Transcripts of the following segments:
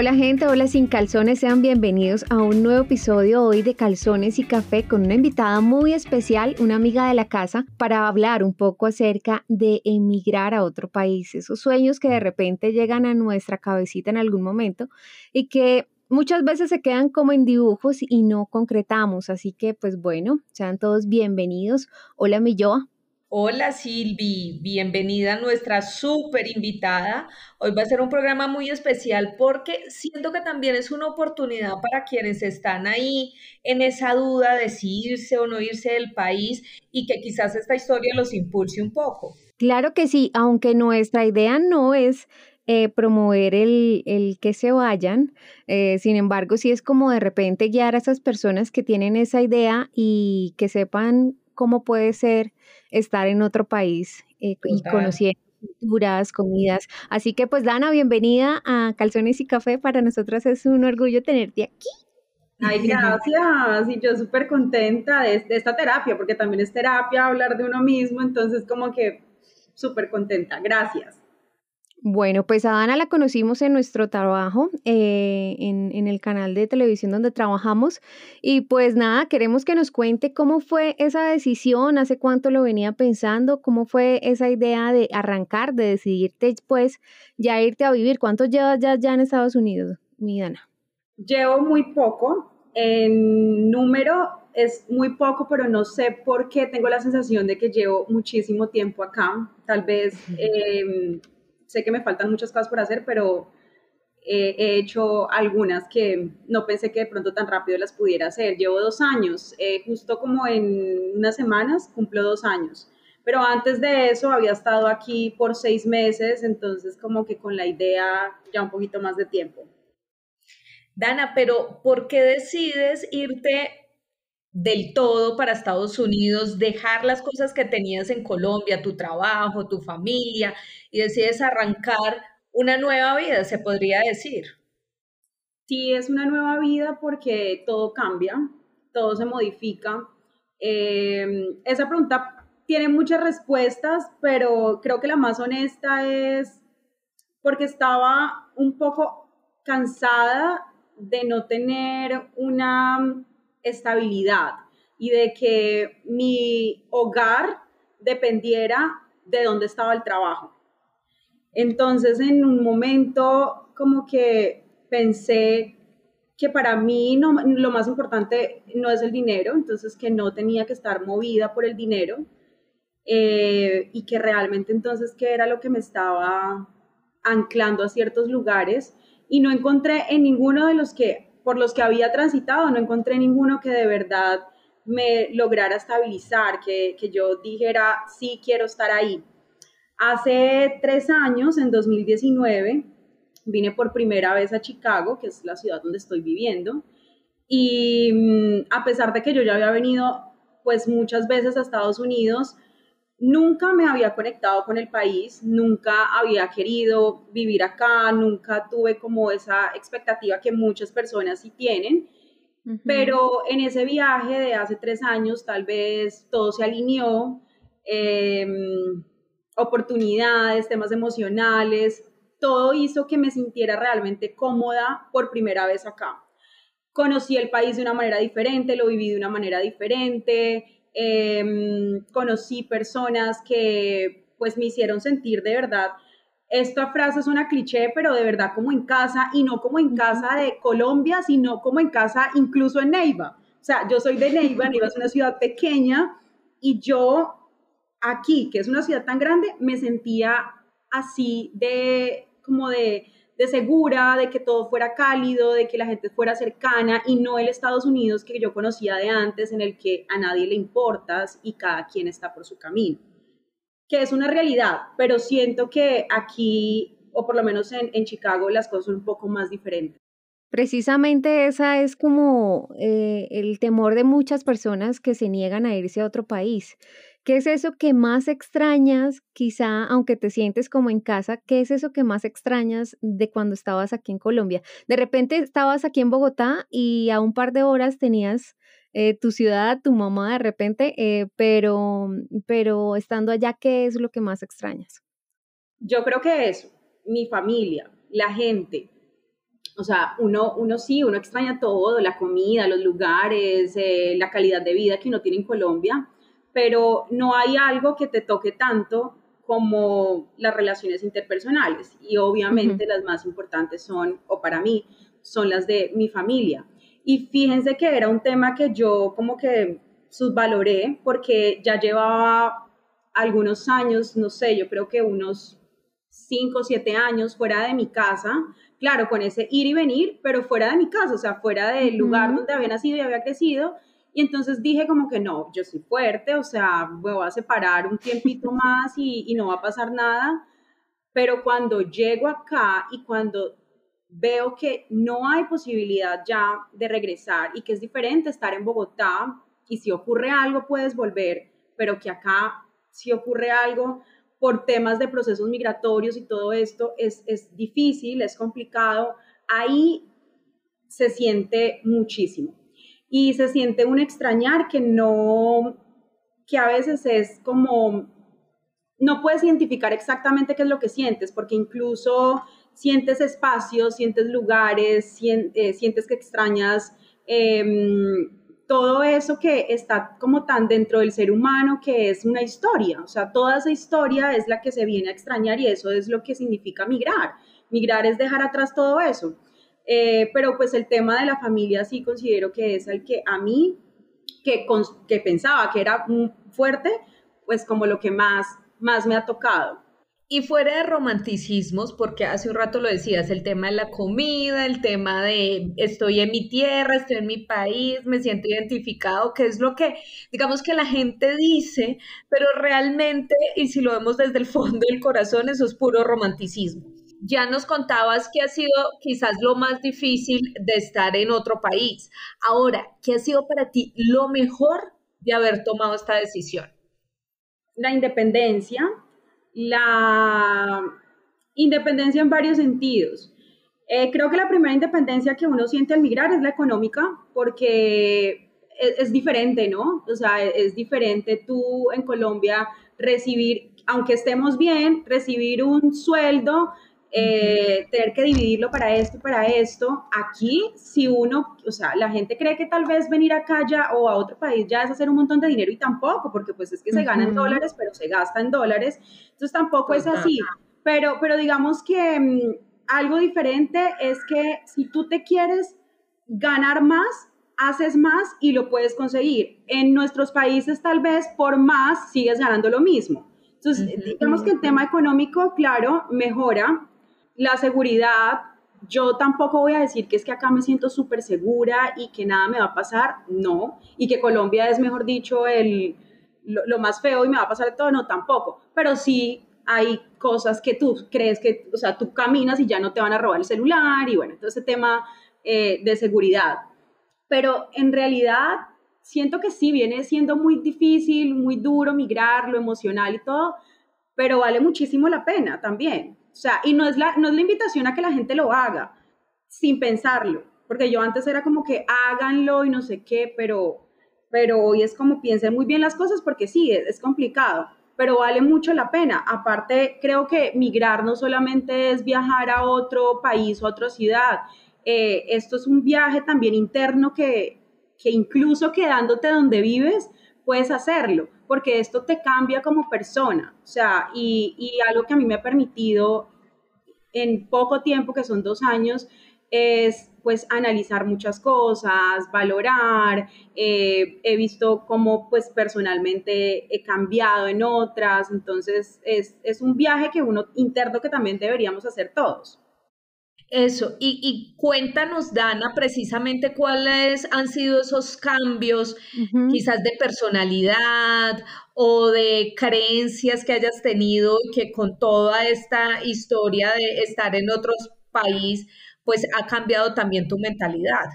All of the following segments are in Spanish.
Hola gente, hola sin calzones, sean bienvenidos a un nuevo episodio hoy de Calzones y Café con una invitada muy especial, una amiga de la casa, para hablar un poco acerca de emigrar a otro país, esos sueños que de repente llegan a nuestra cabecita en algún momento y que muchas veces se quedan como en dibujos y no concretamos, así que pues bueno, sean todos bienvenidos. Hola mi Joa. Hola Silvi, bienvenida a nuestra súper invitada. Hoy va a ser un programa muy especial porque siento que también es una oportunidad para quienes están ahí en esa duda de si irse o no irse del país y que quizás esta historia los impulse un poco. Claro que sí, aunque nuestra idea no es eh, promover el, que se vayan. Eh, sin embargo, sí es como de repente guiar a esas personas que tienen esa idea y que sepan cómo puede ser estar en otro país eh, y conociendo culturas, comidas. Así que pues Dana, bienvenida a Calzones y Café. Para nosotras es un orgullo tenerte aquí. Ay, gracias. Y yo súper contenta de, de, esta terapia, porque también es terapia hablar de uno mismo, entonces como que súper contenta. Gracias. Bueno, pues a Dana la conocimos en nuestro trabajo, eh, en, en, el canal de televisión donde trabajamos. Y pues nada, queremos que nos cuente cómo fue esa decisión, hace cuánto lo venía pensando, cómo fue esa idea de arrancar, de decidirte pues ya irte a vivir. ¿Cuánto llevas ya, ya en Estados Unidos, mi Dana? Llevo muy poco. En número es muy poco, pero no sé por qué tengo la sensación de que llevo muchísimo tiempo acá. Tal vez... Eh, sé que me faltan muchas cosas por hacer, pero he hecho algunas que no pensé que de pronto tan rápido las pudiera hacer. Llevo dos años, eh, justo como en unas semanas cumplo dos años. Pero antes de eso había estado aquí por seis meses, entonces como que con la idea ya un poquito más de tiempo. Dana, pero ¿por qué decides irte del todo para Estados Unidos, dejar las cosas que tenías en Colombia, tu trabajo, tu familia, y decides arrancar una nueva vida, se podría decir. Sí, es una nueva vida porque todo cambia, todo se modifica. Em, esa pregunta tiene muchas respuestas, pero creo que la más honesta es porque estaba un poco cansada de no tener una estabilidad y de que mi hogar dependiera de dónde estaba el trabajo. Entonces, en un momento como que pensé que para mí no, lo más importante no es el dinero, entonces que no tenía que estar movida por el dinero eh, y que realmente entonces qué era lo que me estaba anclando a ciertos lugares y no encontré en ninguno de los que por los que había transitado, no encontré ninguno que de verdad me lograra estabilizar, que, que yo dijera, sí, quiero estar ahí. Hace tres años, en 2019, vine por primera vez a Chicago, que es la ciudad donde estoy viviendo, y mm, a pesar de que yo ya había venido pues muchas veces a Estados Unidos, Nunca me había conectado con el país, nunca había querido vivir acá, nunca tuve como esa expectativa que muchas personas sí tienen, pero en ese viaje de hace tres años tal vez todo se alineó, em, oportunidades, temas emocionales, todo hizo que me sintiera realmente cómoda por primera vez acá. Conocí el país de una manera diferente, lo viví de una manera diferente, Em, conocí personas que pues me hicieron sentir de verdad, esta frase es una cliché, pero de verdad como en casa y no como en casa de Colombia, sino como en casa incluso en Neiva. O sea, yo soy de Neiva, Neiva es una ciudad pequeña y yo aquí, que es una ciudad tan grande, me sentía así de como de de segura, de que todo fuera cálido, de que la gente fuera cercana y no el Estados Unidos que yo conocía de antes en el que a nadie le importas y cada quien está por su camino, que es una realidad, pero siento que aquí, o por lo menos en, en Chicago, las cosas son un poco más diferentes. Precisamente esa es como eh, el temor de muchas personas que se niegan a irse a otro país. ¿Qué es eso que más extrañas, quizá aunque te sientes como en casa, qué es eso que más extrañas de cuando estabas aquí en Colombia? De repente estabas aquí en Bogotá y a un par de horas tenías eh, tu ciudad, tu mamá de repente, eh, pero, pero estando allá, ¿qué es lo que más extrañas? Yo creo que eso, mi familia, la gente. o sea, uno, uno sí, uno extraña todo, la comida, los lugares, eh, la calidad de vida que uno tiene en Colombia, pero no hay algo que te toque tanto como las relaciones interpersonales. Y obviamente las más importantes son, o para mí, son las de mi familia. Y fíjense que era un tema que yo como que subvaloré porque ya llevaba algunos años, no sé, yo creo que unos 5 o 7 años fuera de mi casa, claro, con ese ir y venir, pero fuera de mi casa, o sea, fuera del lugar donde había nacido y había crecido. Y entonces dije como que no, yo soy fuerte, o sea, me voy a separar un tiempito más y, y no va a pasar nada. Pero cuando llego acá y cuando veo que no hay posibilidad ya de regresar y que es diferente estar en Bogotá y si ocurre algo puedes volver, pero que acá si ocurre algo por temas de procesos migratorios y todo esto, es, es difícil, es complicado, ahí se siente muchísimo. Y se siente un extrañar que no, que a veces es como, no puedes identificar exactamente qué es lo que sientes, porque incluso sientes espacios, sientes lugares, eh, sientes que extrañas em, todo eso que está como tan dentro del ser humano que es una historia, o sea, toda esa historia es la que se viene a extrañar y eso es lo que significa migrar. Migrar es dejar atrás todo eso. Eh, pero pues el tema de la familia sí considero que es el que a mí, que, que pensaba que era fuerte, pues como lo que más, más me ha tocado. Y fuera de romanticismos, porque hace un rato lo decías, el tema de la comida, el tema de estoy en mi tierra, estoy en mi país, me siento identificado, que es lo que, digamos que la gente dice, pero realmente, y si lo vemos desde el fondo del corazón, eso es puro romanticismo. Ya nos contabas que ha sido quizás lo más difícil de estar en otro país. Ahora, ¿qué ha sido para ti lo mejor de haber tomado esta decisión? La independencia, la independencia en varios sentidos. Eh, creo que la primera independencia que uno siente al migrar es la económica, porque es, diferente, ¿no? O sea, es diferente tú en Colombia recibir, aunque estemos bien, recibir un sueldo eh, tener que dividirlo para esto y para esto. Aquí, si uno, o sea, la gente cree que tal vez venir acá ya o a otro país ya es hacer un montón de dinero y tampoco, porque pues es que se gana en dólares, pero se gasta en dólares. Entonces tampoco es así. Pero, pero digamos que mm, algo diferente es que si tú te quieres ganar más, haces más y lo puedes conseguir. En nuestros países tal vez por más sigues ganando lo mismo. Entonces, digamos que el tema económico, claro, mejora, la seguridad, yo tampoco voy a decir que es que acá me siento súper segura y que nada me va a pasar, no, y que Colombia es, mejor dicho, el, lo, más feo y me va a pasar todo, no, tampoco, pero sí hay cosas que tú crees que, o sea, tú caminas y ya no te van a robar el celular y bueno, todo ese tema eh, de seguridad. Pero en realidad siento que sí, viene siendo muy difícil, muy duro migrar, lo emocional y todo, pero vale muchísimo la pena también. O sea, y no es, la, no es la invitación a que la gente lo haga sin pensarlo, porque yo antes era como que háganlo y no sé qué, pero, pero hoy es como piensen muy bien las cosas porque sí, es, complicado, pero vale mucho la pena. Aparte, creo que migrar no solamente es viajar a otro país o a otra ciudad, eh, esto es un viaje también interno que, que incluso quedándote donde vives, puedes hacerlo porque esto te cambia como persona. O sea, y, algo que a mí me ha permitido en poco tiempo, que son dos años, es pues analizar muchas cosas, valorar, eh, he visto cómo pues personalmente he cambiado en otras, entonces es, es un viaje que uno interno que también deberíamos hacer todos. Eso, y, cuéntanos, Dana, precisamente cuáles han sido esos cambios, quizás de personalidad o de creencias que hayas tenido y que con toda esta historia de estar en otro país, pues ha cambiado también tu mentalidad.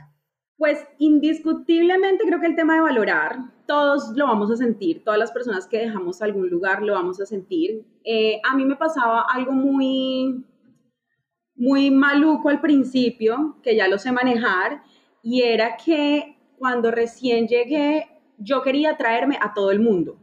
Pues indiscutiblemente creo que el tema de valorar, todos lo vamos a sentir, todas las personas que dejamos algún lugar lo vamos a sentir. Eh, a mí me pasaba algo muy muy maluco al principio, que ya lo sé manejar, y era que cuando recién llegué, yo quería traerme a todo el mundo.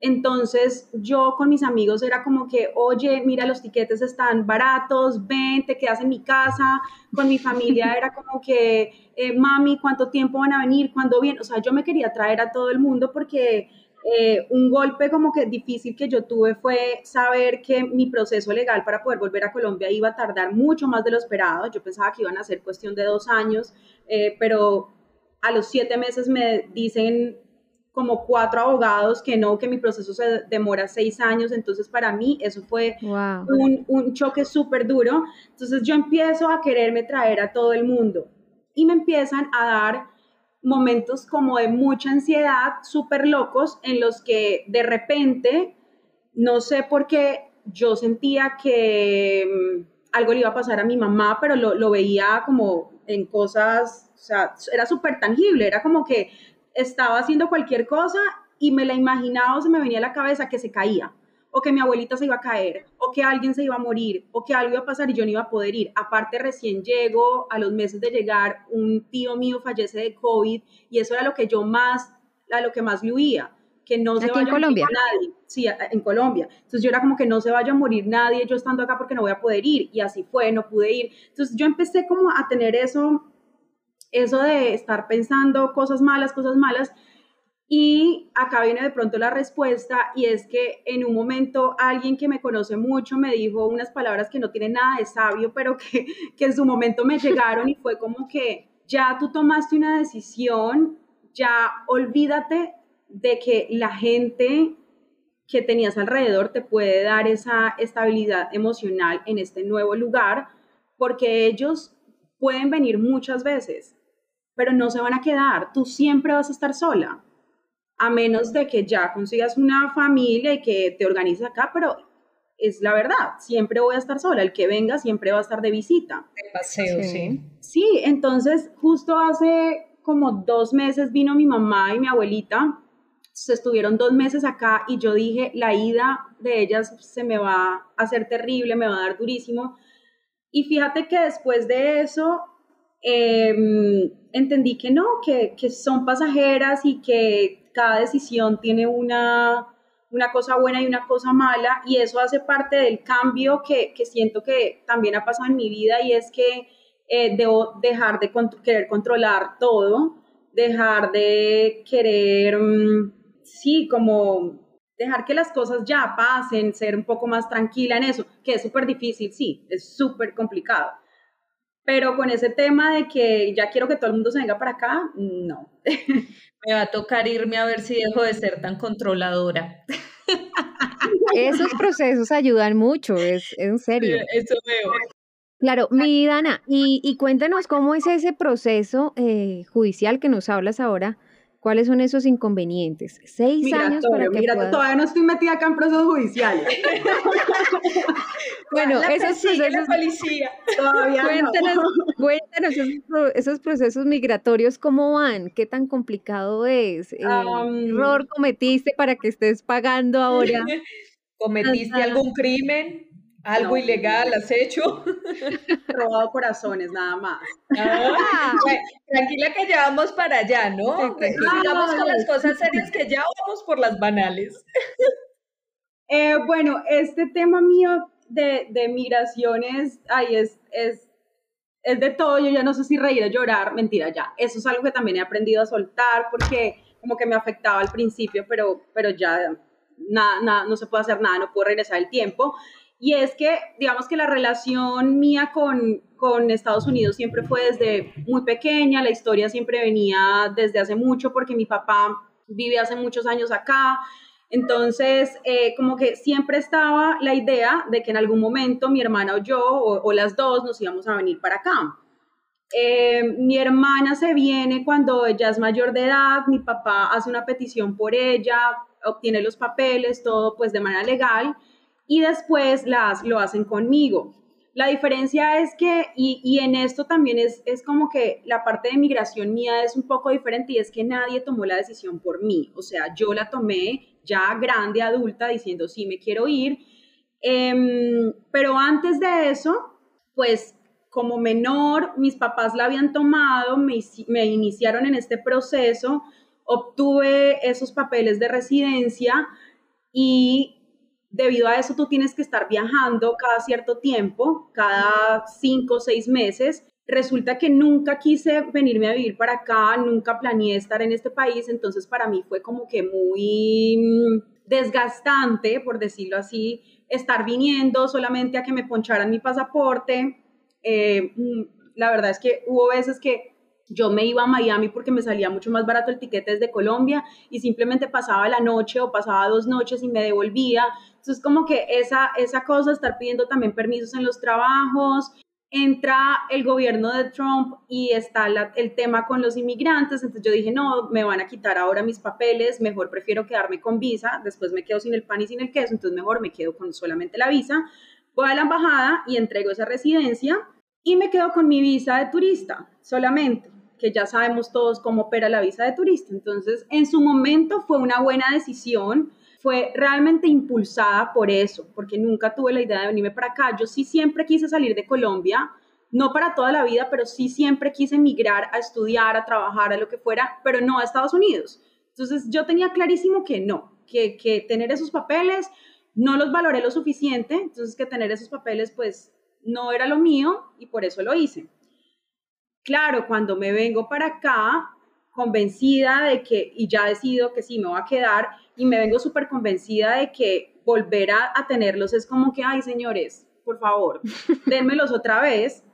Entonces yo con mis amigos era como que, oye, mira, los tiquetes están baratos, ven, te quedas en mi casa. Con mi familia era como que, eh, mami, ¿cuánto tiempo van a venir? ¿Cuándo vienen? O sea, yo me quería traer a todo el mundo porque eh, un golpe como que difícil que yo tuve fue saber que mi proceso legal para poder volver a Colombia iba a tardar mucho más de lo esperado. Yo pensaba que iban a ser cuestión de dos años, eh, pero a los siete meses me dicen como cuatro abogados que no, que mi proceso se demora seis años, entonces para mí eso fue un, un choque súper duro. Entonces yo empiezo a quererme traer a todo el mundo y me empiezan a dar momentos como de mucha ansiedad, súper locos, en los que de repente, no sé por qué, yo sentía que mm, algo le iba a pasar a mi mamá, pero lo, lo veía como en cosas, o sea, era súper tangible, era como que estaba haciendo cualquier cosa y me la imaginaba o se me venía a la cabeza que se caía, o que mi abuelita se iba a caer, o que alguien se iba a morir, o que algo iba a pasar y yo no iba a poder ir. Aparte, recién llego, a los meses de llegar, un tío mío fallece de COVID y eso era lo que yo más, a lo que más le huía, que no se vaya a morir nadie. Sí, en Colombia. Entonces yo era como que no se vaya a morir nadie yo estando acá porque no voy a poder ir. Y así fue, no pude ir. Entonces yo empecé como a tener eso eso de estar pensando cosas malas, cosas malas. Y acá viene de pronto la respuesta y es que en un momento alguien que me conoce mucho me dijo unas palabras que no tienen nada de sabio, pero que, que en su momento me llegaron y fue como que ya tú tomaste una decisión, ya olvídate de que la gente que tenías alrededor te puede dar esa estabilidad emocional en este nuevo lugar, porque ellos pueden venir muchas veces, pero no se van a quedar. Tú siempre vas a estar sola, a menos de que ya consigas una familia y que te organices acá, pero es la verdad, siempre voy a estar sola. El que venga siempre va a estar de visita. De paseo, sí. Sí, entonces justo hace como dos meses vino mi mamá y mi abuelita. Se estuvieron dos meses acá y yo dije, la ida de ellas se me va a hacer terrible, me va a dar durísimo. Y fíjate que después de eso, Em, entendí que no, que, que, son pasajeras y que cada decisión tiene una, una cosa buena y una cosa mala y eso hace parte del cambio que, que siento que también ha pasado en mi vida y es que eh, debo dejar de querer controlar todo, dejar de querer, mm, sí, como dejar que las cosas ya pasen, ser un poco más tranquila en eso, que es súper difícil, sí, es súper complicado pero con ese tema de que ya quiero que todo el mundo se venga para acá, no. Me va a tocar irme a ver si dejo de ser tan controladora. Esos procesos ayudan mucho, es en serio. Eso veo. Claro, mi Dana, y, y cuéntanos cómo es ese proceso eh, judicial que nos hablas ahora ¿Cuáles son esos inconvenientes? Seis años para que mira, todavía no estoy metida acá en procesos judiciales. bueno, esos procesos... policía. Todavía cuéntanos, no. cuéntanos esos, procesos migratorios, ¿cómo van? ¿Qué tan complicado es? ¿Qué eh, error cometiste para que estés pagando ahora? ¿Cometiste algún crimen? ¿Algo ilegal has hecho? Robado corazones, nada más. Ah, tranquila que ya vamos para allá, ¿no? Sigamos con las cosas serias que ya vamos por las banales. Eh, bueno, este tema mío de, de migraciones, ay, es, es, es de todo, yo ya no sé si reír o llorar, mentira, ya. Eso es algo que también he aprendido a soltar porque como que me afectaba al principio, pero, pero ya nada, nada, no se puede hacer nada, no puedo regresar el tiempo. Y es que, digamos que la relación mía con, con Estados Unidos siempre fue desde muy pequeña, la historia siempre venía desde hace mucho porque mi papá vive hace muchos años acá. Entonces, eh, como que siempre estaba la idea de que en algún momento mi hermana o yo, o, las dos, nos íbamos a venir para acá. Eh, mi hermana se viene cuando ella es mayor de edad, mi papá hace una petición por ella, obtiene los papeles, todo pues de manera legal y después las, lo hacen conmigo. La diferencia es que, y, en esto también es, es como que la parte de migración mía es un poco diferente y es que nadie tomó la decisión por mí. O sea, yo la tomé ya grande, adulta, diciendo, sí, me quiero ir. Em, pero antes de eso, pues como menor, mis papás la habían tomado, me, me iniciaron en este proceso, obtuve esos papeles de residencia y debido a eso tú tienes que estar viajando cada cierto tiempo, cada cinco o seis meses. Resulta que nunca quise venirme a vivir para acá, nunca planeé estar en este país, entonces para mí fue como que muy mm, desgastante, por decirlo así, estar viniendo solamente a que me poncharan mi pasaporte. Eh, mm, la verdad es que hubo veces que yo me iba a Miami porque me salía mucho más barato el tiquete desde Colombia y simplemente pasaba la noche o pasaba dos noches y me devolvía. Entonces, como que esa, esa cosa, estar pidiendo también permisos en los trabajos, entra el gobierno de Trump y está el tema con los inmigrantes, entonces yo dije, no, me van a quitar ahora mis papeles, mejor prefiero quedarme con visa, después me quedo sin el pan y sin el queso, entonces mejor me quedo con solamente la visa, voy a la embajada y entrego esa residencia y me quedo con mi visa de turista solamente que ya sabemos todos cómo opera la visa de turista. Entonces, en su momento fue una buena decisión, fue realmente impulsada por eso, porque nunca tuve la idea de venirme para acá. Yo sí siempre quise salir de Colombia, no para toda la vida, pero sí siempre quise emigrar a estudiar, a trabajar, a lo que fuera, pero no a Estados Unidos. Entonces, yo tenía clarísimo que no, que, que tener esos papeles no los valoré lo suficiente, entonces que tener esos papeles pues no era lo mío y por eso lo hice. Claro, cuando me vengo para acá, convencida de que, y ya decido que sí, me voy a quedar, y me vengo súper convencida de que volver a, tenerlos es como que, ay, señores, por favor, dénmelos otra vez,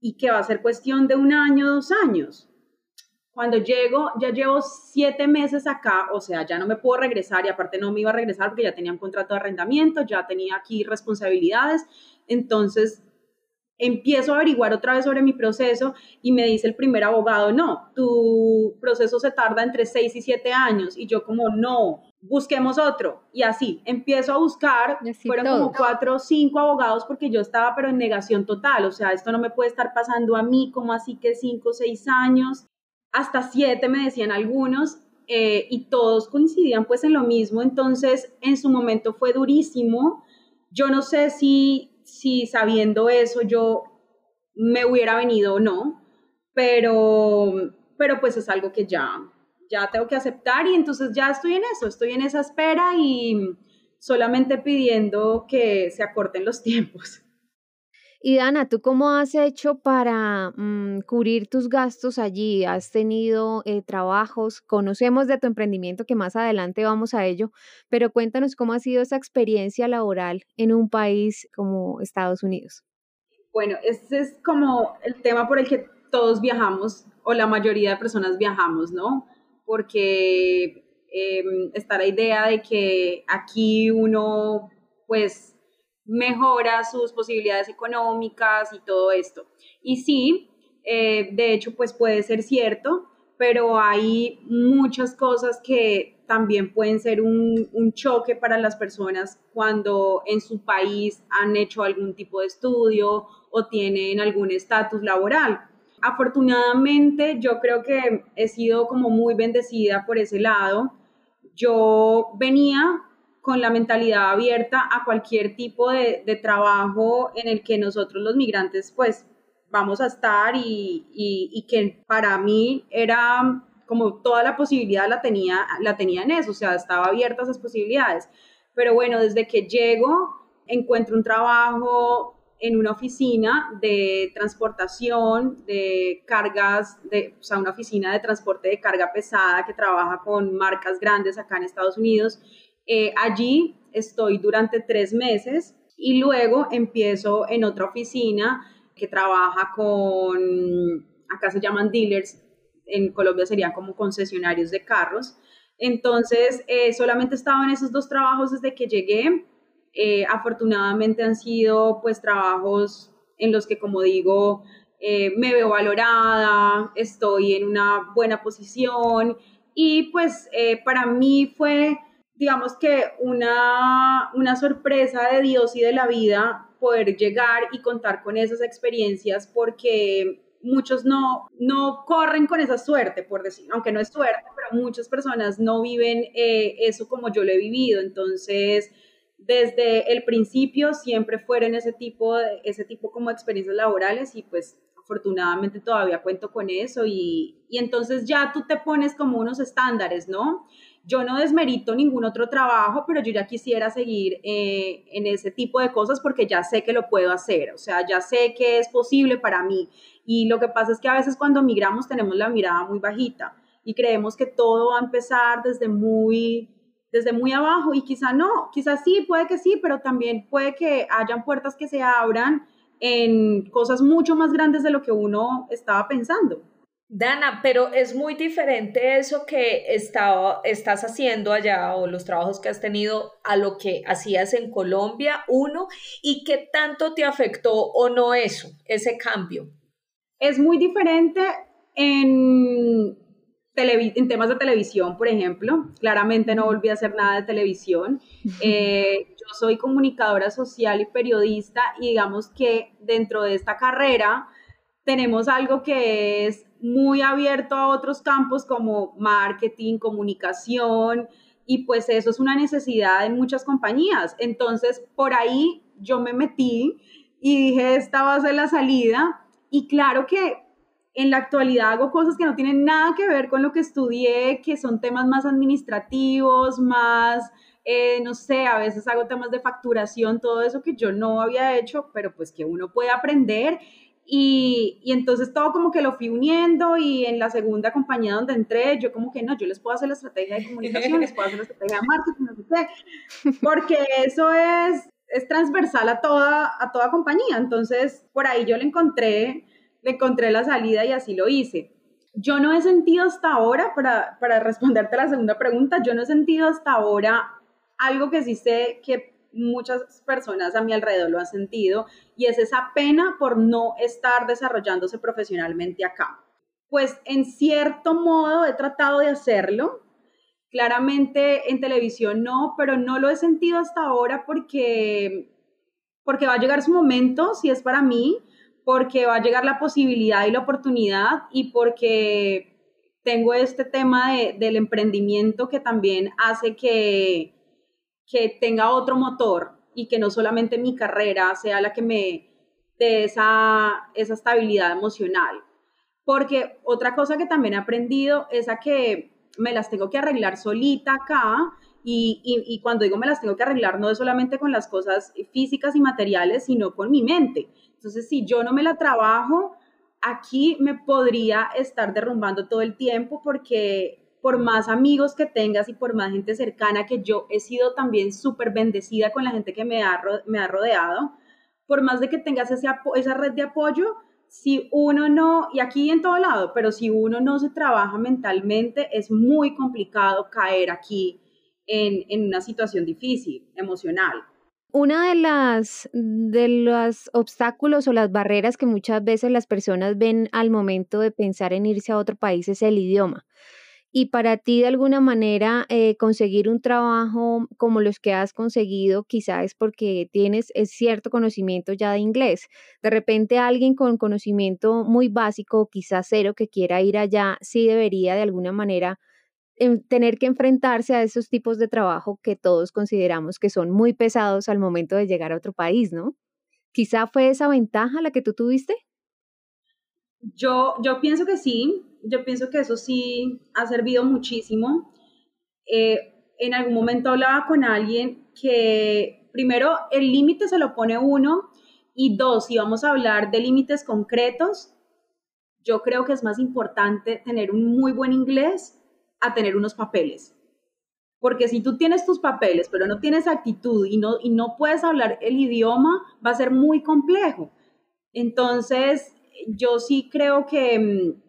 y que va a ser cuestión de un año, dos años. Cuando llego, ya llevo siete meses acá, o sea, ya no me puedo regresar y aparte no me iba a regresar porque ya tenía un contrato de arrendamiento, ya tenía aquí responsabilidades. Entonces empiezo a averiguar otra vez sobre mi proceso y me dice el primer abogado, no, tu proceso se tarda entre 6 y 7 años y yo como, no, busquemos otro. Y así, empiezo a buscar, fueron como cuatro o cinco abogados porque yo estaba pero en negación total, o sea, esto no me puede estar pasando a mí, como así que 5 o 6 años, hasta 7 me decían algunos. Eh, y todos coincidían pues en lo mismo, entonces en su momento fue durísimo. Yo no sé si si sabiendo eso yo me hubiera venido o no, pero, pero pues es algo que ya, ya tengo que aceptar y entonces ya estoy en eso, estoy en esa espera y solamente pidiendo que se acorten los tiempos. Y Dana, ¿tú cómo has hecho para mm, cubrir tus gastos allí? ¿Has tenido eh, trabajos? Conocemos de tu emprendimiento que más adelante vamos a ello, pero cuéntanos cómo ha sido esa experiencia laboral en un país como Estados Unidos. Bueno, ese es como el tema por el que todos viajamos o la mayoría de personas viajamos, ¿no? Porque em, está la idea de que aquí uno pues mejora sus posibilidades económicas y todo esto. Y sí, eh, de hecho, pues puede ser cierto, pero hay muchas cosas que también pueden ser un, un, choque para las personas cuando en su país han hecho algún tipo de estudio o tienen algún estatus laboral. Afortunadamente, yo creo que he sido como muy bendecida por ese lado. Yo venía con la mentalidad abierta a cualquier tipo de, trabajo en el que nosotros los migrantes pues vamos a estar y, y, que para mí era como toda la posibilidad la tenía, la tenía en eso, o sea, estaba abierta a esas posibilidades. Pero bueno, desde que llego, encuentro un trabajo en una oficina de transportación de cargas, de, o sea, una oficina de transporte de carga pesada que trabaja con marcas grandes acá en Estados Unidos eh, allí estoy durante tres meses y luego empiezo en otra oficina que trabaja con, acá se llaman dealers, en Colombia serían como concesionarios de carros. Entonces, eh, solamente estaba en esos dos trabajos desde que llegué. Eh, afortunadamente han sido pues trabajos en los que, como digo, me veo valorada, estoy en una buena posición y pues para mí fue digamos que una, una sorpresa de Dios y de la vida poder llegar y contar con esas experiencias porque muchos no, no corren con esa suerte, por decir, aunque no es suerte, pero muchas personas no viven eh, eso como yo lo he vivido. Entonces, desde el principio siempre fueron ese tipo, ese tipo como experiencias laborales y pues afortunadamente todavía cuento con eso y, y entonces ya tú te pones como unos estándares, ¿no? Yo no desmerito ningún otro trabajo, pero yo ya quisiera seguir eh, en ese tipo de cosas porque ya sé que lo puedo hacer, o sea, ya sé que es posible para mí. Y lo que pasa es que a veces cuando migramos tenemos la mirada muy bajita y creemos que todo va a empezar desde muy desde muy abajo y quizá no, quizá sí, puede que sí, pero también puede que hayan puertas que se abran en cosas mucho más grandes de lo que uno estaba pensando. Dana, pero es muy diferente eso que estaba, estás haciendo allá o los trabajos que has tenido a lo que hacías en Colombia, uno, y qué tanto te afectó o no eso, ese cambio. Es muy diferente en, en temas de televisión, por ejemplo. Claramente no volví a hacer nada de televisión. Eh, yo soy comunicadora social y periodista y digamos que dentro de esta carrera tenemos algo que es muy abierto a otros campos como marketing, comunicación, y pues eso es una necesidad en muchas compañías. Entonces, por ahí yo me metí y dije, esta va a ser la salida. Y claro que en la actualidad hago cosas que no tienen nada que ver con lo que estudié, que son temas más administrativos, más, eh, no sé, a veces hago temas de facturación, todo eso que yo no había hecho, pero pues que uno puede aprender y, y, entonces todo como que lo fui uniendo y en la segunda compañía donde entré, yo como que no, yo les puedo hacer la estrategia de comunicación, les puedo hacer la estrategia de marketing, no sé porque eso es, es transversal a toda, a toda compañía. Entonces por ahí yo le encontré, le encontré la salida y así lo hice. Yo no he sentido hasta ahora, para, para responderte la segunda pregunta, yo no he sentido hasta ahora algo que sí sé que muchas personas a mi alrededor lo han sentido y es esa pena por no estar desarrollándose profesionalmente acá. Pues en cierto modo he tratado de hacerlo. Claramente en televisión no, pero no lo he sentido hasta ahora porque porque va a llegar su momento, si es para mí, porque va a llegar la posibilidad y la oportunidad y porque tengo este tema del emprendimiento que también hace que, que tenga otro motor y que no solamente mi carrera sea la que me dé esa, esa estabilidad emocional. Porque otra cosa que también he aprendido es a que me las tengo que arreglar solita acá y, y, cuando digo me las tengo que arreglar no es solamente con las cosas físicas y materiales, sino con mi mente. Entonces, si yo no me la trabajo, aquí me podría estar derrumbando todo el tiempo porque por más amigos que tengas y por más gente cercana, que yo he sido también súper bendecida con la gente que me ha, me ha rodeado, por más de que tengas ese, esa red de apoyo, si uno no, y aquí en todo lado, pero si uno no se trabaja mentalmente, es muy complicado caer aquí en, en una situación difícil, emocional. Una de las de los obstáculos o las barreras que muchas veces las personas ven al momento de pensar en irse a otro país es el idioma y para ti de alguna manera eh, conseguir un trabajo como los que has conseguido quizás es porque tienes cierto conocimiento ya de inglés. De repente alguien con conocimiento muy básico, quizás cero, que quiera ir allá, sí debería de alguna manera em, tener que enfrentarse a esos tipos de trabajo que todos consideramos que son muy pesados al momento de llegar a otro país, ¿no? Quizá fue esa ventaja la que tú tuviste. Yo, yo pienso que sí, yo pienso que eso sí ha servido muchísimo. Eh, en algún momento hablaba con alguien que primero el límite se lo pone uno y dos, si vamos a hablar de límites concretos, yo creo que es más importante tener un muy buen inglés a tener unos papeles. Porque si tú tienes tus papeles, pero no tienes actitud y no, y no puedes hablar el idioma, va a ser muy complejo. Entonces, yo sí creo que mm,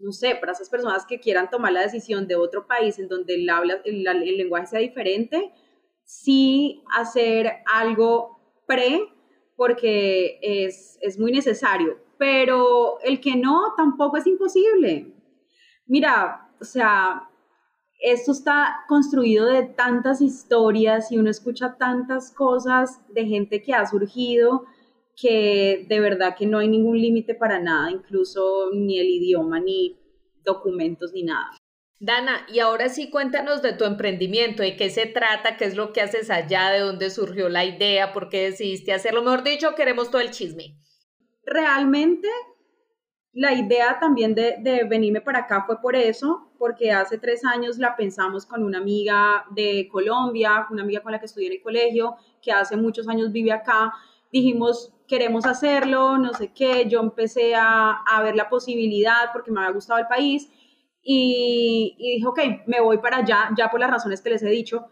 no sé, para esas personas que quieran tomar la decisión de otro país en donde el, habla, el, lenguaje sea diferente, sí hacer algo pre, porque es, es muy necesario. Pero el que no, tampoco es imposible. Mira, o sea, esto está construido de tantas historias y uno escucha tantas cosas de gente que ha surgido que de verdad que no hay ningún límite para nada, incluso ni el idioma, ni documentos, ni nada. Dana, y ahora sí cuéntanos de tu emprendimiento, de qué se trata, qué es lo que haces allá, de dónde surgió la idea, por qué decidiste hacerlo. Mejor dicho, queremos todo el chisme. Realmente la idea también de, de, venirme para acá fue por eso, porque hace tres años la pensamos con una amiga de Colombia, una amiga con la que estudié en el colegio, que hace muchos años vive acá. Dijimos, queremos hacerlo, no sé qué. Yo empecé a, a ver la posibilidad porque me había gustado el país y, y dije, ok, me voy para allá, ya por las razones que les he dicho.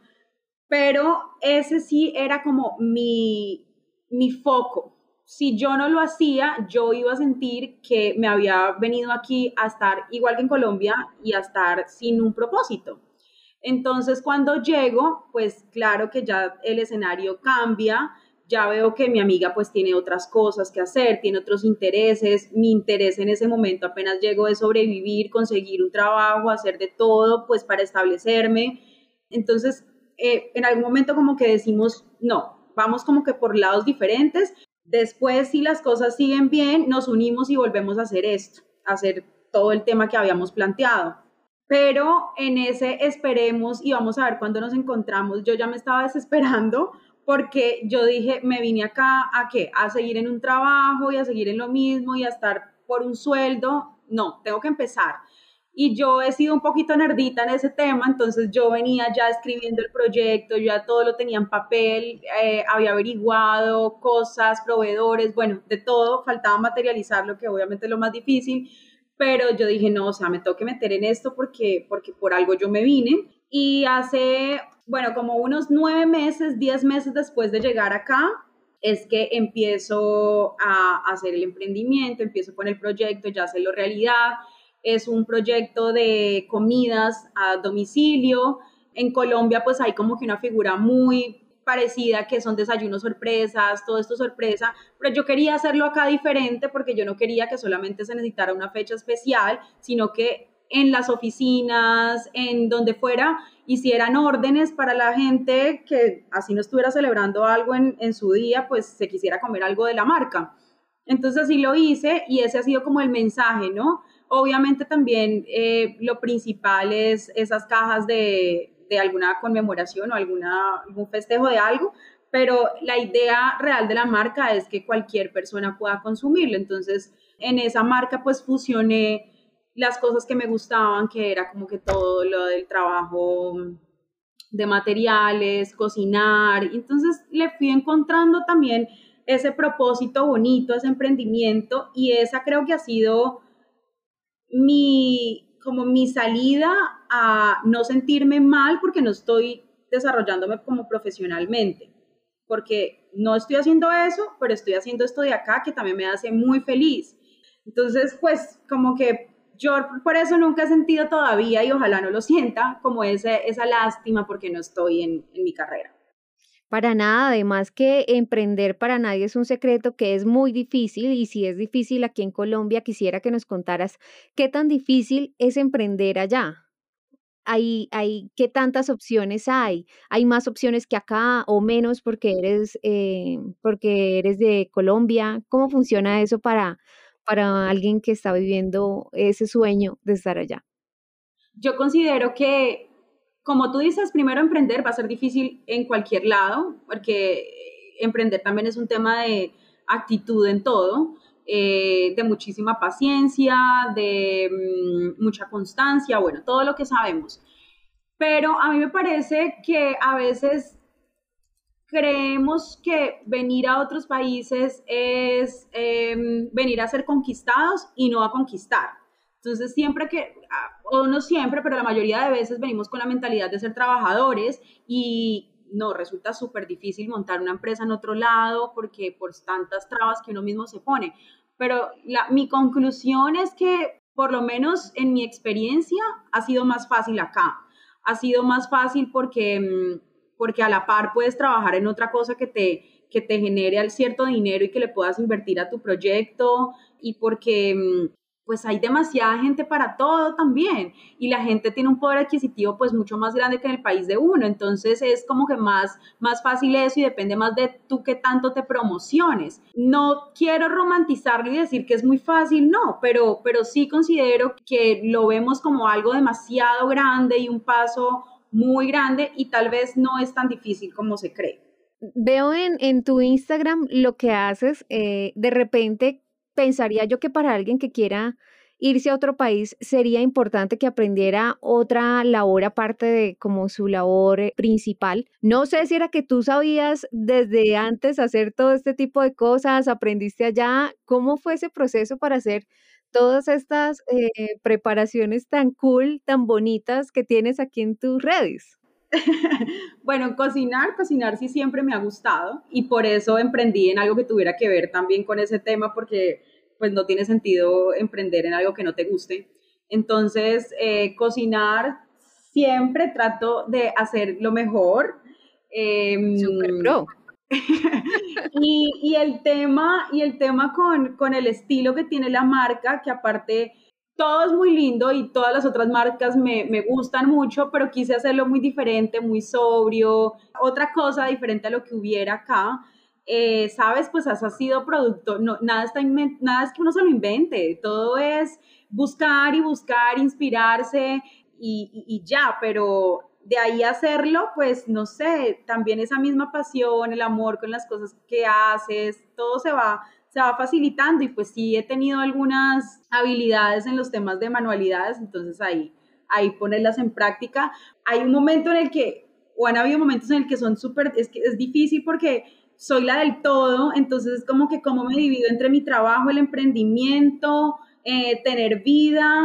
Pero ese sí era como mi, mi foco, si yo no lo hacía, yo iba a sentir que me había venido aquí a estar igual que en Colombia y a estar sin un propósito. Entonces, cuando llego, pues claro que ya el escenario cambia, ya veo que mi amiga pues tiene otras cosas que hacer, tiene otros intereses, mi interés en ese momento apenas llego de sobrevivir, conseguir un trabajo, hacer de todo pues para establecerme. Entonces, eh, en algún momento como que decimos, no, vamos como que por lados diferentes, Después, si las cosas siguen bien, nos unimos y volvemos a hacer esto, a hacer todo el tema que habíamos planteado. Pero en ese esperemos y vamos a ver cuándo nos encontramos. Yo ya me estaba desesperando porque yo dije, me vine acá a qué? A seguir en un trabajo y a seguir en lo mismo y a estar por un sueldo. No, tengo que empezar y yo he sido un poquito nerdita en ese tema, entonces yo venía ya escribiendo el proyecto, ya todo lo tenía en papel, eh, había averiguado cosas, proveedores, bueno, de todo, faltaba materializarlo, que obviamente es lo más difícil, pero yo dije, no, o sea, me tengo que meter en esto porque, porque por algo yo me vine. Y hace, bueno, como unos nueve meses, diez meses después de llegar acá, es que empiezo a hacer el emprendimiento, empiezo con el proyecto, ya hacerlo realidad es un proyecto de comidas a domicilio. En Colombia pues hay como que una figura muy parecida que son desayunos sorpresas, todo esto sorpresa, pero yo quería hacerlo acá diferente porque yo no quería que solamente se necesitara una fecha especial, sino que en las oficinas, en donde fuera, hicieran órdenes para la gente que así no estuviera celebrando algo en, en su día, pues se quisiera comer algo de la marca. Entonces así lo hice y ese ha sido como el mensaje, ¿no? Obviamente también eh, lo principal es esas cajas de, alguna conmemoración o alguna, algún festejo de algo, pero la idea real de la marca es que cualquier persona pueda consumirlo. Entonces, en esa marca pues fusioné las cosas que me gustaban, que era como que todo lo del trabajo de materiales, cocinar. Entonces, le fui encontrando también ese propósito bonito, ese emprendimiento y esa creo que ha sido mi, como mi salida a no sentirme mal porque no estoy desarrollándome como profesionalmente, porque no estoy haciendo eso, pero estoy haciendo esto de acá que también me hace muy feliz. Entonces, pues como que yo por eso nunca he sentido todavía, y ojalá no lo sienta, como esa, esa lástima porque no estoy en, en mi carrera. Para nada, además que emprender para nadie es un secreto que es muy difícil y si es difícil aquí en Colombia, quisiera que nos contaras qué tan difícil es emprender allá. Hay, hay, ¿Qué tantas opciones hay? ¿Hay más opciones que acá o menos porque eres, eh, porque eres de Colombia? ¿Cómo funciona eso para, para alguien que está viviendo ese sueño de estar allá? Yo considero que como tú dices, primero emprender va a ser difícil en cualquier lado, porque emprender también es un tema de actitud en todo, eh, de muchísima paciencia, de mm, mucha constancia, bueno, todo lo que sabemos. Pero a mí me parece que a veces creemos que venir a otros países es em, venir a ser conquistados y no a conquistar. Entonces, siempre que, ah, o no siempre, pero la mayoría de veces venimos con la mentalidad de ser trabajadores y no, resulta súper difícil montar una empresa en otro lado porque por tantas trabas que uno mismo se pone. Pero la, mi conclusión es que, por lo menos en mi experiencia, ha sido más fácil acá. Ha sido más fácil porque, mm, porque a la par puedes trabajar en otra cosa que te, que te genere cierto dinero y que le puedas invertir a tu proyecto y porque mm, pues hay demasiada gente para todo también y la gente tiene un poder adquisitivo pues mucho más grande que en el país de uno, entonces es como que más, más fácil eso y depende más de tú que tanto te promociones. No quiero romantizarlo y decir que es muy fácil, no, pero, pero sí considero que lo vemos como algo demasiado grande y un paso muy grande y tal vez no es tan difícil como se cree. Veo en, en tu Instagram lo que haces, eh, de repente pensaría yo que para alguien que quiera irse a otro país, sería importante que aprendiera otra labor aparte de como su labor eh, principal. No sé si era que tú sabías desde antes hacer todo este tipo de cosas, aprendiste allá, ¿cómo fue ese proceso para hacer todas estas eh, preparaciones tan cool, tan bonitas que tienes aquí en tus redes? bueno, cocinar, cocinar sí siempre me ha gustado y por eso emprendí en algo que tuviera que ver también con ese tema porque pues no tiene sentido emprender en algo que no te guste. Entonces, eh, cocinar siempre trato de hacer lo mejor. Em, Super pro. y, el tema, y el tema con, con el estilo que tiene la marca, que aparte todo es muy lindo y todas las otras marcas me, me, gustan mucho, pero quise hacerlo muy diferente, muy sobrio, otra cosa diferente a lo que hubiera acá. Eh, sabes, pues has sido producto, no, nada, está nada es que uno se lo invente, todo es buscar y buscar, inspirarse y, ya, pero de ahí hacerlo, pues no sé, también esa misma pasión, el amor con las cosas que haces, todo se va, se va facilitando y pues sí he tenido algunas habilidades en los temas de manualidades, entonces ahí, ahí ponerlas en práctica. Hay un momento en el que, o han habido momentos en el que son súper, es que es difícil porque soy la del todo, entonces es como que cómo me divido entre mi trabajo, el emprendimiento, eh, tener vida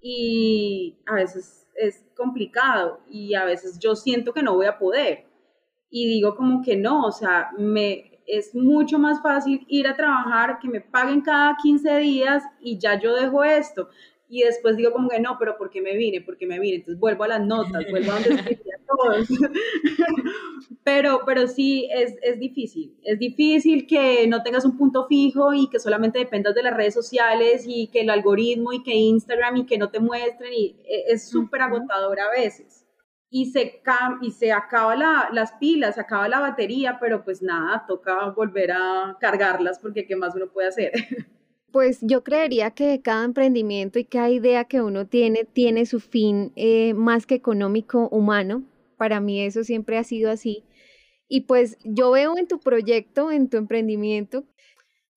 y a veces es complicado y a veces yo siento que no voy a poder. Y digo como que no, o sea, me es mucho más fácil ir a trabajar, que me paguen cada 15 días y ya yo dejo esto y después digo como que no, pero ¿por qué me vine? ¿Por qué me vine? Entonces vuelvo a las notas, vuelvo a donde escribía todos. pero, pero sí, es, es difícil. Es difícil que no tengas un punto fijo y que solamente dependas de las redes sociales y que el algoritmo y que Instagram y que no te muestren y e, es súper agotador a veces. Y se, y se acaba la, las pilas, se acaba la batería, pero pues nada, toca volver a cargarlas porque ¿qué más uno puede hacer? Pues yo creería que cada emprendimiento y cada idea que uno tiene tiene su fin eh, más que económico humano. Para mí eso siempre ha sido así. Y pues yo veo en tu proyecto, en tu emprendimiento,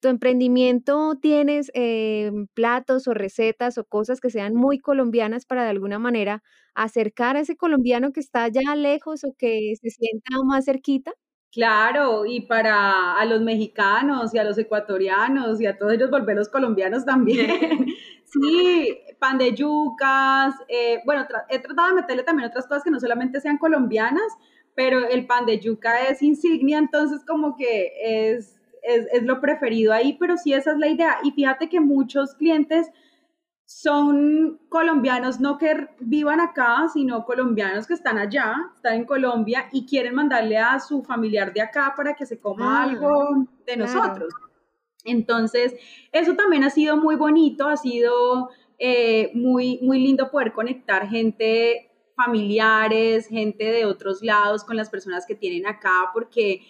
tu emprendimiento tienes eh, platos o recetas o cosas que sean muy colombianas para de alguna manera acercar a ese colombiano que está allá lejos o que se sienta más cerquita. Claro, y para a los mexicanos y a los ecuatorianos y a todos ellos volver los colombianos también. sí, pan de yucas, eh, bueno, he tratado de meterle también otras cosas que no solamente sean colombianas, pero el pan de yuca es insignia, entonces como que es, es, es lo preferido ahí, pero sí esa es la idea. Y fíjate que muchos clientes son colombianos no que vivan acá, sino colombianos que están allá, están en Colombia y quieren mandarle a su familiar de acá para que se coma ah, algo de nosotros. Entonces, eso también ha sido muy bonito, ha sido eh, muy, muy lindo poder conectar gente familiares, gente de otros lados con las personas que tienen acá, porque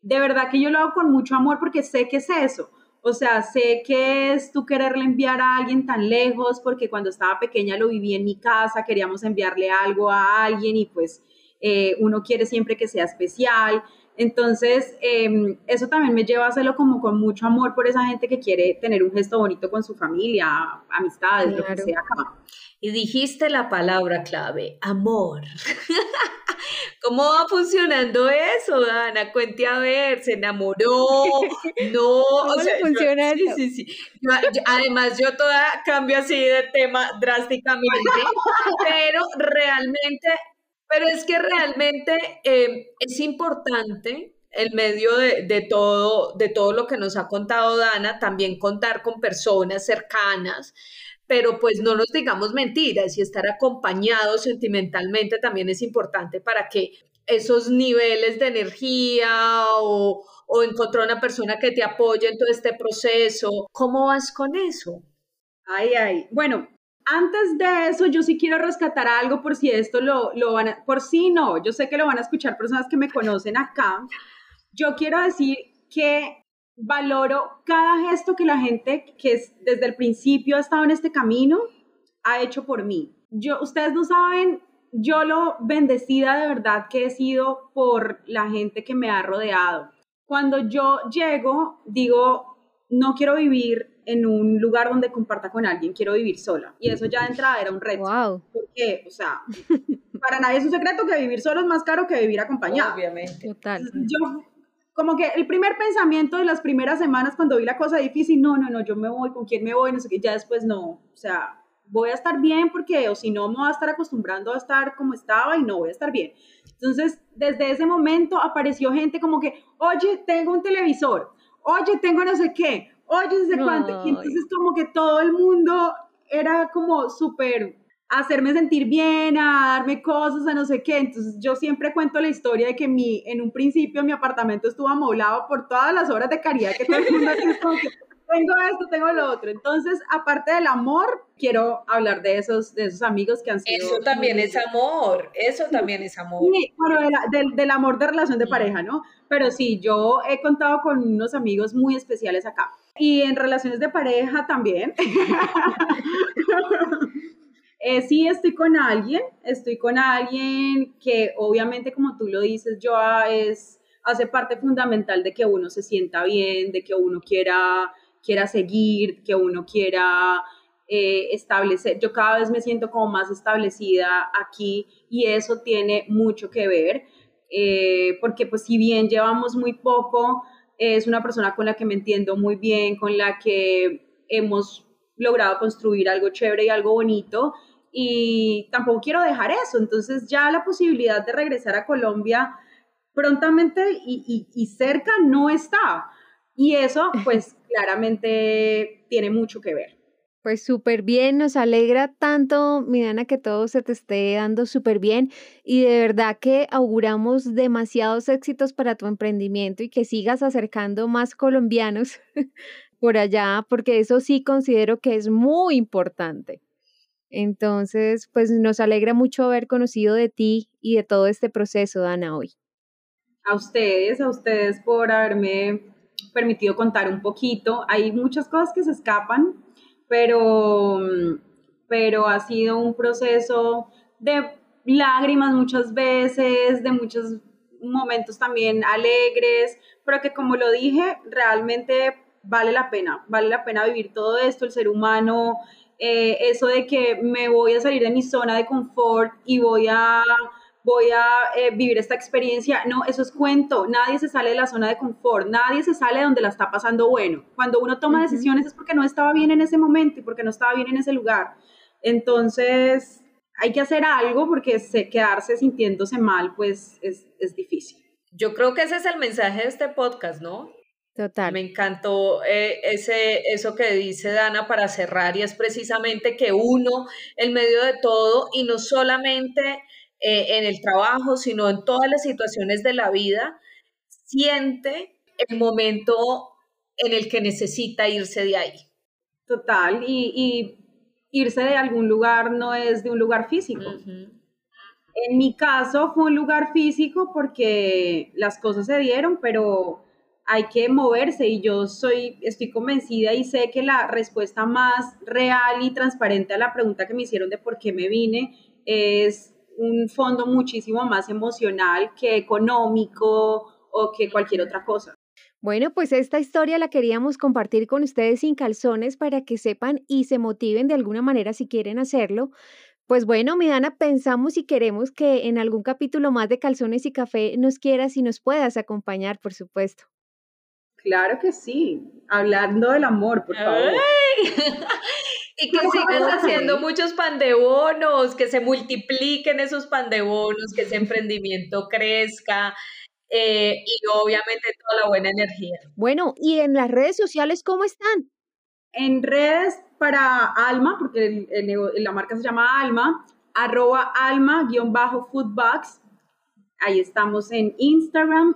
de verdad que yo lo hago con mucho amor porque sé que es eso o sea, sé que es tú quererle enviar a alguien tan lejos, porque cuando estaba pequeña lo viví en mi casa, queríamos enviarle algo a alguien y pues eh, uno quiere siempre que sea especial. Entonces, em, eso también me lleva a hacerlo como con mucho amor por esa gente que quiere tener un gesto bonito con su familia, amistades, lo que sea. Y dijiste la palabra clave, amor. ¿Cómo va funcionando eso, Dana? Cuente a ver, ¿se enamoró? No, ¿Cómo funciona Sí, sí, sí. además, yo toda cambio así de tema drásticamente, pero realmente, pero es que realmente eh, es importante en medio de, de, todo, de todo lo que nos ha contado Dana, también contar con personas cercanas, pero pues no nos digamos mentiras y estar acompañados sentimentalmente también es importante para que esos niveles de energía o, o encontrar una persona que te apoye en todo este proceso. ¿Cómo vas con eso? Ay, ay. Bueno, antes de eso, yo sí quiero rescatar algo por si esto lo, lo van a, por si no, yo sé que lo van a escuchar personas que me conocen acá. Yo quiero decir que valoro cada gesto que la gente que es, desde el principio ha estado en este camino ha hecho por mí. Yo, ustedes no saben, yo lo bendecida de verdad que he sido por la gente que me ha rodeado. Cuando yo llego, digo, no quiero vivir en un lugar donde comparta con alguien, quiero vivir sola. Y eso ya de entrada era un reto. Wow. Porque, o sea, para nadie es un secreto que vivir solo es más caro que vivir acompañado. Obviamente. Total. Yo, como que el primer pensamiento de las primeras semanas cuando vi la cosa difícil, no, no, no, yo me voy, ¿con quién me voy? No sé qué, ya después no, o sea, voy a estar bien porque o si no me voy a estar acostumbrando a estar como estaba y no voy a estar bien. Entonces, desde ese momento apareció gente como que, oye, tengo un televisor, oye, tengo no sé qué, oye, no sé cuánto. Y entonces como que todo el mundo era como súper hacerme sentir bien, a darme cosas, a no sé qué. Entonces yo siempre cuento la historia de que mi, en un principio mi apartamento estuvo amoblado por todas las obras de caridad que todo el mundo hace, tengo esto, tengo lo otro. Entonces, aparte del amor, quiero hablar de esos, de esos amigos que han sido... Eso también es amor, eso también es amor. Sí, bueno, del, del amor de relación de pareja, ¿no? Pero sí, yo he contado con unos amigos muy especiales acá. Y en relaciones de pareja también. Eh, sí, estoy con alguien, estoy con alguien que obviamente, como tú lo dices, yo es, hace parte fundamental de que uno se sienta bien, de que uno quiera, quiera seguir, que uno quiera eh, establecer. Yo cada vez me siento como más establecida aquí y eso tiene mucho que ver, eh, porque pues si bien llevamos muy poco, es una persona con la que me entiendo muy bien, con la que hemos logrado construir algo chévere y algo bonito y tampoco quiero dejar eso. Entonces ya la posibilidad de regresar a Colombia prontamente y, cerca no está. Y eso pues claramente tiene mucho que ver. Pues súper bien, nos alegra tanto, Midana, que todo se te esté dando súper bien y de verdad que auguramos demasiados éxitos para tu emprendimiento y que sigas acercando más colombianos por allá, porque eso sí considero que es muy importante. Entonces, pues nos alegra mucho haber conocido de ti y de todo este proceso, Dana, hoy. A ustedes, a ustedes por haberme permitido contar un poquito. Hay muchas cosas que se escapan, pero, pero ha sido un proceso de lágrimas muchas veces, de muchos momentos también alegres, pero que como lo dije, realmente vale la pena, vale la pena vivir todo esto, el ser humano eh, eso de que me voy a salir de mi zona de confort y voy a, voy a eh, vivir esta experiencia, no, eso es cuento, nadie se sale de la zona de confort, nadie se sale de donde la está pasando bueno. Cuando uno toma decisiones es porque no estaba bien en ese momento y porque no estaba bien en ese lugar. Entonces, hay que hacer algo porque quedarse sintiéndose mal, pues es, es difícil. Yo creo que ese es el mensaje de este podcast, ¿no? Total. Me encantó eh, ese, eso que dice Dana para cerrar y es precisamente que uno, en medio de todo, y no solamente eh, en el trabajo, sino en todas las situaciones de la vida, siente el momento en el que necesita irse de ahí. Total, y, irse de algún lugar no es de un lugar físico. En mi caso fue un lugar físico porque las cosas se dieron, pero hay que moverse y yo soy, estoy convencida y sé que la respuesta más real y transparente a la pregunta que me hicieron de por qué me vine es un fondo muchísimo más emocional que económico o que cualquier otra cosa. Bueno, pues esta historia la queríamos compartir con ustedes sin calzones para que sepan y se motiven de alguna manera si quieren hacerlo. Pues bueno, Midana, pensamos y queremos que en algún capítulo más de Calzones y Café nos quieras y nos puedas acompañar, por supuesto. Claro que sí, hablando del amor, por favor. y que sigas haciendo muchos pandebonos, que se multipliquen esos pandebonos, que ese emprendimiento crezca. Eh, y obviamente toda la buena energía. Bueno, ¿y en las redes sociales cómo están? En redes para Alma, porque la marca se llama Alma, arroba alma-foodbox. Ahí estamos en Instagram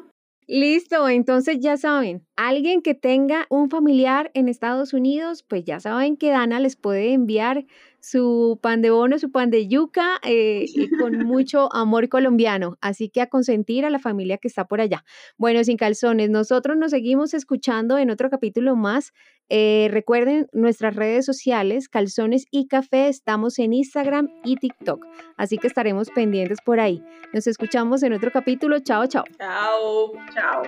Listo, entonces ya saben, alguien que tenga un familiar en Estados Unidos, pues ya saben que Dana les puede enviar su pan de bono, su pan de yuca, eh, con mucho amor colombiano. Así que a consentir a la familia que está por allá. Bueno, sin calzones, nosotros nos seguimos escuchando en otro capítulo más. Eh, recuerden nuestras redes sociales, calzones y café, estamos en Instagram y TikTok. Así que estaremos pendientes por ahí. Nos escuchamos en otro capítulo. Chao, chao. Chao. Chao.